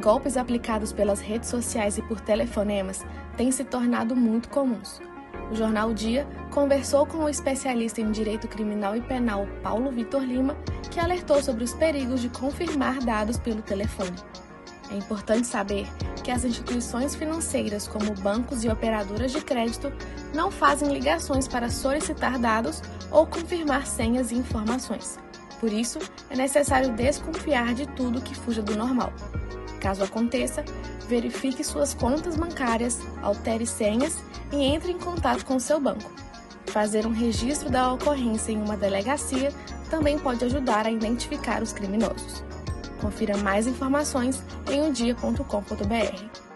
Golpes aplicados pelas redes sociais e por telefonemas têm se tornado muito comuns. O jornal Dia conversou com o especialista em direito criminal e penal Paulo Vitor Lima, que alertou sobre os perigos de confirmar dados pelo telefone. É importante saber que as instituições financeiras, como bancos e operadoras de crédito, não fazem ligações para solicitar dados ou confirmar senhas e informações. Por isso, é necessário desconfiar de tudo que fuja do normal. Caso aconteça, verifique suas contas bancárias, altere senhas e entre em contato com seu banco. Fazer um registro da ocorrência em uma delegacia também pode ajudar a identificar os criminosos. Confira mais informações em umdia.com.br.